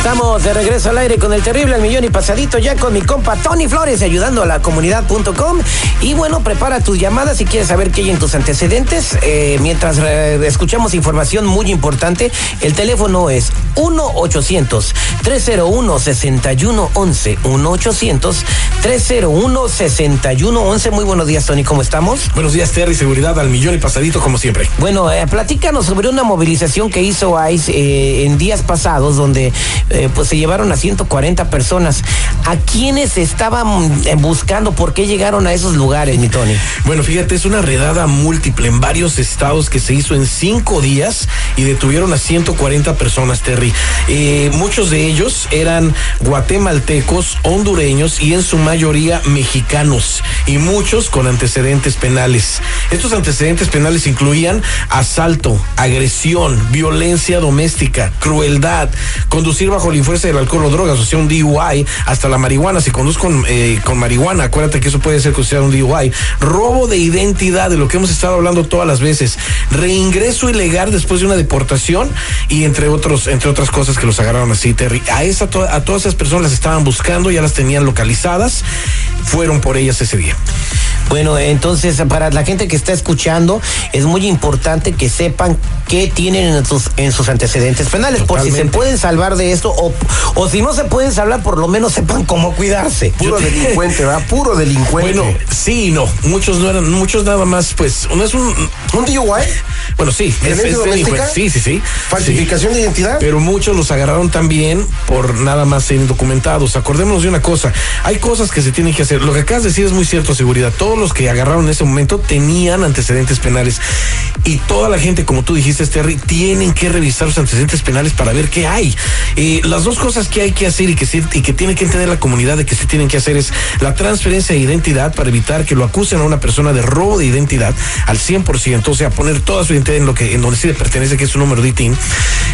Estamos de regreso al aire con el terrible al millón y pasadito ya con mi compa Tony Flores ayudando a la comunidad.com. Y bueno, prepara tus llamadas si quieres saber qué hay en tus antecedentes. Eh, mientras escuchamos información muy importante, el teléfono es 1-800-301-6111. 1-800-301-6111. Muy buenos días, Tony, ¿cómo estamos? Buenos días, Terry. Seguridad al millón y pasadito, como siempre. Bueno, eh, platícanos sobre una movilización que hizo ICE eh, en días pasados, donde eh, pues se llevaron a 140 personas. ¿A quiénes estaban buscando? ¿Por qué llegaron a esos lugares, mi Tony? Bueno, fíjate, es una redada múltiple en varios estados que se hizo en cinco días y detuvieron a 140 personas, Terry. Eh, muchos de ellos eran guatemaltecos, hondureños y en su mayoría mexicanos y muchos con antecedentes penales. Estos antecedentes penales incluían asalto, agresión, violencia doméstica, crueldad, conducir bajo la influencia del alcohol o drogas, o sea, un DUI, hasta la marihuana. Si conduzco con, eh, con marihuana, acuérdate que eso puede ser considerado un DUI. Robo de identidad, de lo que hemos estado hablando todas las veces. Reingreso ilegal después de una deportación y entre otros, entre otras cosas que los agarraron así, Terry. A esa, a todas esas personas las estaban buscando, ya las tenían localizadas, fueron por ellas ese día. Bueno, entonces para la gente que está escuchando, es muy importante que sepan qué tienen en sus, en sus antecedentes penales, por si se pueden salvar de esto, o, o si no se pueden salvar, por lo menos sepan cómo cuidarse. Puro delincuente, ¿verdad? Puro delincuente. Bueno, sí y no. Muchos no eran, muchos nada más, pues, no es un. ¿Un DUI? Bueno, sí. Es, delincuente. Sí, sí, sí. ¿Falsificación Sí. de identidad? Pero muchos los agarraron también por nada más ser indocumentados. Acordémonos de una cosa. Hay cosas que se tienen que hacer. Lo que acabas de decir es muy cierto, seguridad. Todos los que agarraron en ese momento tenían antecedentes penales. Y toda la gente, como tú dijiste, Terry, tienen que revisar sus antecedentes penales para ver qué hay. Eh, las dos cosas que hay que hacer y que, que tiene que entender la comunidad de que se tienen que hacer es la transferencia de identidad para evitar que lo acusen a una persona de robo de identidad al 100%, o sea, poner toda su identidad en lo que en donde sí le pertenece, que es su número de ITIN.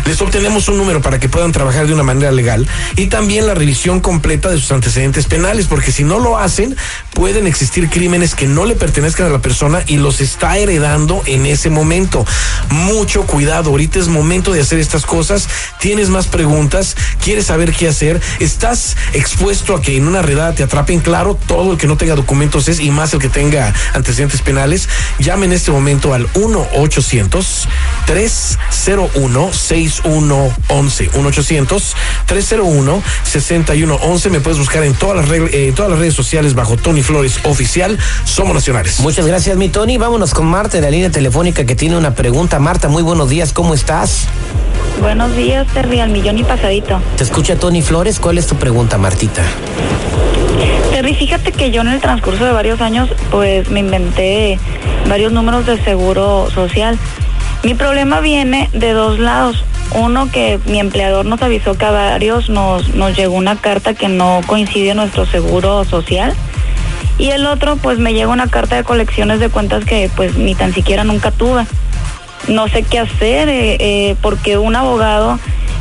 Les obtenemos un número para que puedan trabajar de una manera legal y también la revisión completa de sus antecedentes penales, porque si no lo hacen, pueden existir crímenes que no le pertenezcan a la persona y los está heredando en ese momento. Mucho cuidado, ahorita es momento de hacer estas cosas. Tienes más preguntas, quieres saber qué hacer, estás expuesto a que en una redada te atrapen, claro, todo el que no tenga documentos es y más el que tenga antecedentes penales. Llame en este momento al 1 800 301 6111 1 800 301 6111 me puedes buscar en todas las regl- eh, en todas las redes sociales bajo Tony Flores oficial somos nacionales Muchas gracias, mi Tony. Vámonos con Marta de la línea telefónica que tiene una pregunta. Marta, muy buenos días, ¿cómo estás? Buenos días, Terry, al millón y pasadito. Te escucha Tony Flores. ¿Cuál es tu pregunta, Martita? Terry, fíjate que yo en el transcurso de varios años, pues me inventé varios números de seguro social. Mi problema viene de dos lados. Uno, que mi empleador nos avisó que a varios nos, nos llegó una carta que no coincide nuestro seguro social. Y el otro, pues me llega una carta de colecciones de cuentas que pues ni tan siquiera nunca tuve. no sé qué hacer eh, eh, porque un abogado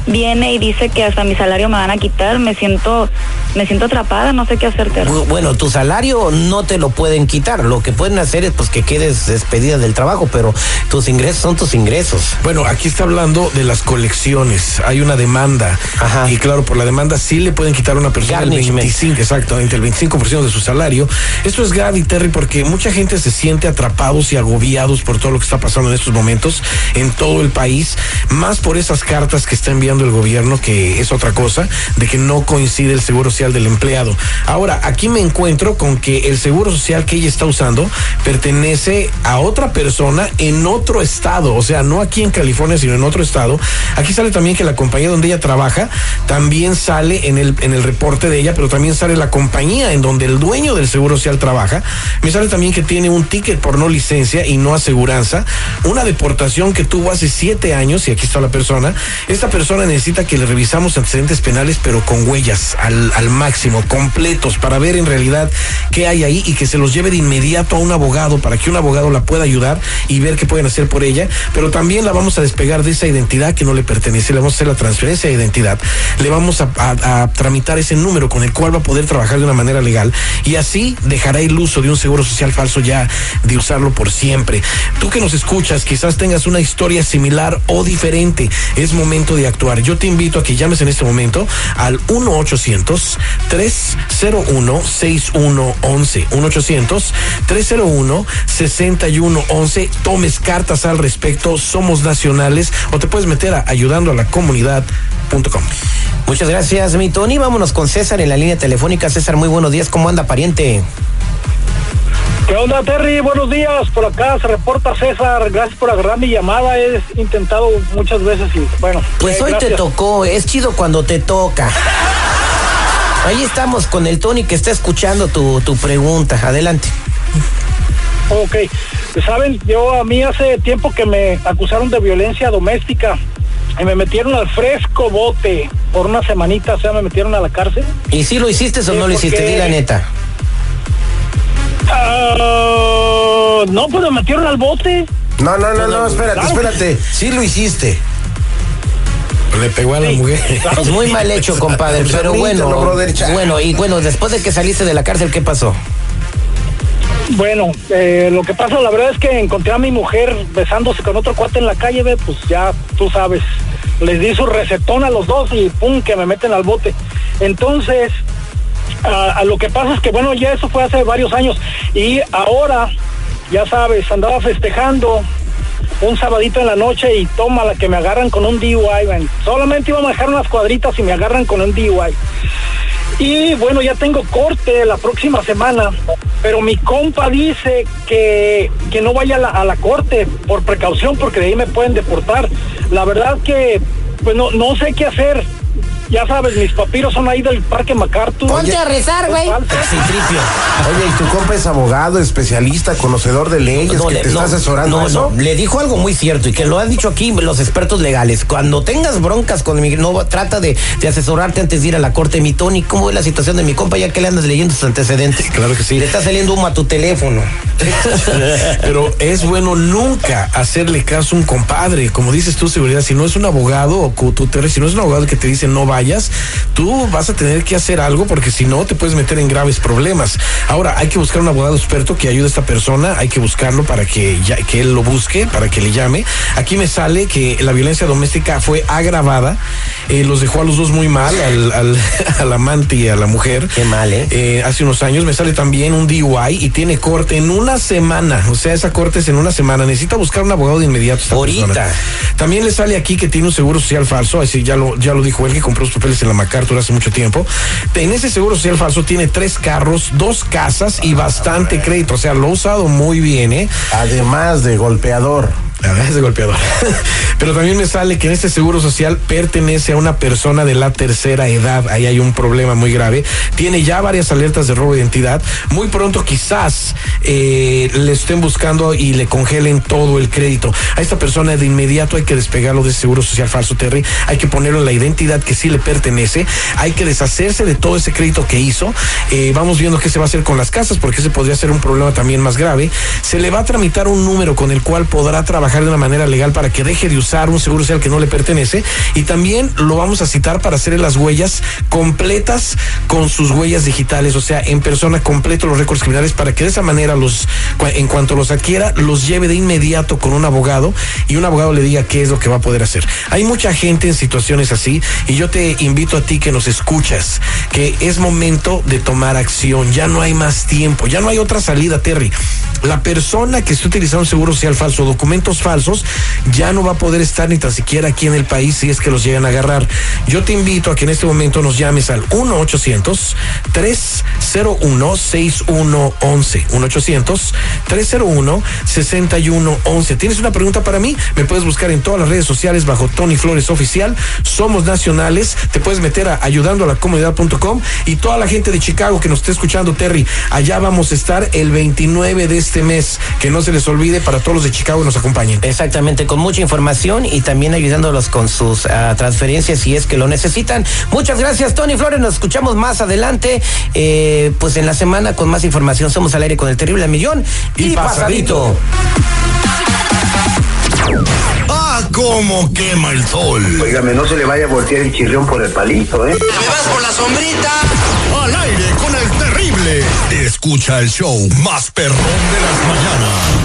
viene y dice que hasta mi salario me van a quitar, me siento me siento atrapada, no sé qué hacer. Terry. Bu- Bueno, tu salario no te lo pueden quitar. Lo que pueden hacer es pues que quedes despedida del trabajo, pero tus ingresos son tus ingresos. Bueno, aquí está hablando de las colecciones. Hay una demanda. Ajá. Y claro, por la demanda sí le pueden quitar a una persona el Garnishment. 25, exactamente, el 25% de su salario. Esto es grave, Terry, porque mucha gente se siente atrapados y agobiados por todo lo que está pasando en estos momentos en todo el país, más por esas cartas que está enviando el gobierno, que es otra cosa, de que no coincide el seguro social del empleado. Ahora, aquí me encuentro con que el seguro social que ella está usando pertenece a otra persona en otro estado, o sea, no aquí en California, sino en otro estado. Aquí sale también que la compañía donde ella trabaja también sale en el, en el reporte de ella, pero también sale la compañía en donde el dueño del seguro social trabaja. Me sale también que tiene un ticket por no licencia y no aseguranza, una deportación que tuvo hace siete años, y aquí está la persona. Esta persona necesita que le revisamos antecedentes penales, pero con huellas al, al máximo, completos, para ver en realidad qué hay ahí y que se los lleve de inmediato a un abogado para que un abogado la pueda ayudar y ver qué pueden hacer por ella, pero también la vamos a despegar de esa identidad que no le pertenece, le vamos a hacer la transferencia de identidad, le vamos a, tramitar ese número con el cual va a poder trabajar de una manera legal y así dejará el uso de un seguro social falso ya de usarlo por siempre. Tú que nos escuchas, quizás tengas una historia similar o diferente, es momento de actuar. Yo te invito a que llames en este momento al 1-800-301-6111. 1-800-301-6111. Tomes cartas al respecto, somos nacionales o te puedes meter a ayudando a la comunidad.com. Muchas gracias, mi Tony. Vámonos con César en la línea telefónica. César, muy buenos días. ¿Cómo anda, pariente? ¿Qué onda, Terry? Buenos días. Por acá se reporta César. Gracias por agarrar mi llamada. He intentado muchas veces y bueno. Pues eh, hoy te tocó. Es chido cuando te toca. Ahí estamos con el Tony que está escuchando tu, tu pregunta. Adelante. Ok. Saben, yo a mí hace tiempo que me acusaron de violencia doméstica y me metieron al fresco bote por una semanita, o sea, me metieron a la cárcel. ¿Y si lo hiciste o Sí, no lo hiciste? porque- Di la neta. Ah, no, pues me metieron al bote. No, no, no, no, espérate, espérate. Sí lo hiciste. Le pegó a la Sí, mujer. Pues muy mal hecho, compadre. Pero bueno. Bueno, y bueno, después de que saliste de la cárcel, ¿qué pasó? Bueno, eh, lo que pasa, la verdad es que encontré a mi mujer besándose con otro cuate en la calle, ve, pues ya tú sabes. Les di su recetón a los dos y pum, que me meten al bote. Entonces, a, a lo que pasa es que, bueno, ya eso fue hace varios años. Y ahora, ya sabes, andaba festejando un sabadito en la noche y toma la que me agarran con un DUI. Solamente iba a dejar unas cuadritas y me agarran con un DUI. Y bueno, ya tengo corte la próxima semana, pero mi compa dice que, que no vaya a la, corte por precaución porque de ahí me pueden deportar. La verdad que pues no sé qué hacer. Ya sabes, mis papiros son ahí del Parque MacArthur. Ponte a rezar, güey. Oye, ¿y tu compa es abogado, especialista, conocedor de leyes, que le- te está asesorando no, eso? no, le dijo algo muy cierto y que lo han dicho aquí los expertos legales. Cuando tengas broncas con mi no trata de, de asesorarte antes de ir a la corte. Mi Tony, ¿cómo es la situación de mi compa ya que le andas leyendo sus antecedentes? Claro que sí. Le está saliendo humo a tu teléfono. Pero es bueno nunca hacerle caso a un compadre. Como dices tú, seguridad, si no es un abogado o te- si no es un abogado que te dice no vayas, tú vas a tener que hacer algo porque si no te puedes meter en graves problemas. Ahora, hay que buscar un abogado experto que ayude a esta persona, hay que buscarlo para que, ya, que él lo busque, para que le llame. Aquí me sale que la violencia doméstica fue agravada, eh, los dejó a los dos muy mal, al, al, al amante y a la mujer. Qué mal, ¿eh? Eh, hace unos años me sale también un DUI y tiene corte en una semana. O sea, esa corte es en una semana. Necesita buscar un abogado de inmediato. esta Ahorita. persona. También le sale aquí que tiene un seguro social falso. Así ya lo, ya lo dijo él que compró sus papeles en la MacArthur hace mucho tiempo. En ese seguro social falso tiene tres carros, dos casas y bastante crédito. O sea, lo ha usado muy bien, ¿eh? Además de golpeador. La verdad es de golpeador. Pero también me sale que en este seguro social pertenece a una persona de la tercera edad. Ahí hay un problema muy grave. Tiene ya varias alertas de robo de identidad. Muy pronto quizás eh, le estén buscando y le congelen todo el crédito. A esta persona de inmediato hay que despegarlo de seguro social falso, Terry. Hay que ponerlo en la identidad que sí le pertenece. Hay que deshacerse de todo ese crédito que hizo. Eh, vamos viendo qué se va a hacer con las casas porque ese podría ser un problema también más grave. Se le va a tramitar un número con el cual podrá trabajar de una manera legal para que deje de usar un seguro social que no le pertenece y también lo vamos a citar para hacerle las huellas completas con sus huellas digitales, o sea, en persona completo los récords criminales para que de esa manera los en cuanto los adquiera los lleve de inmediato con un abogado y un abogado le diga qué es lo que va a poder hacer. Hay mucha gente en situaciones así y yo te invito a ti que nos escuchas que es momento de tomar acción, ya no hay más tiempo, ya no hay otra salida, Terry. La persona que esté utilizando un seguro social falso, documentos falsos, ya no va a poder estar ni tan siquiera aquí en el país si es que los llegan a agarrar. Yo te invito a que en este momento nos llames al 1-800-301-6111. 1-800-301-6111. ¿Tienes una pregunta para mí? Me puedes buscar en todas las redes sociales bajo Tony Flores Oficial. Somos nacionales. Te puedes meter a ayudando a la comunidad.com y toda la gente de Chicago que nos esté escuchando, Terry, allá vamos a estar el 29 de este mes. Que no se les olvide para todos los de Chicago que nos acompañan. Acompañen. Exactamente, con mucha información y también ayudándolos con sus ah, transferencias si es que lo necesitan. Muchas gracias, Tony Flores. Nos escuchamos más adelante, eh, pues en la semana con más información. Somos al aire con el terrible millón y, Y pasadito. ¡Ah, cómo quema el sol! Óigame, no se le vaya a voltear el chirrión por el palito, ¿eh? ¿Me vas por la sombrita? Al aire con el terrible. Escucha el show más perrón de las mañanas.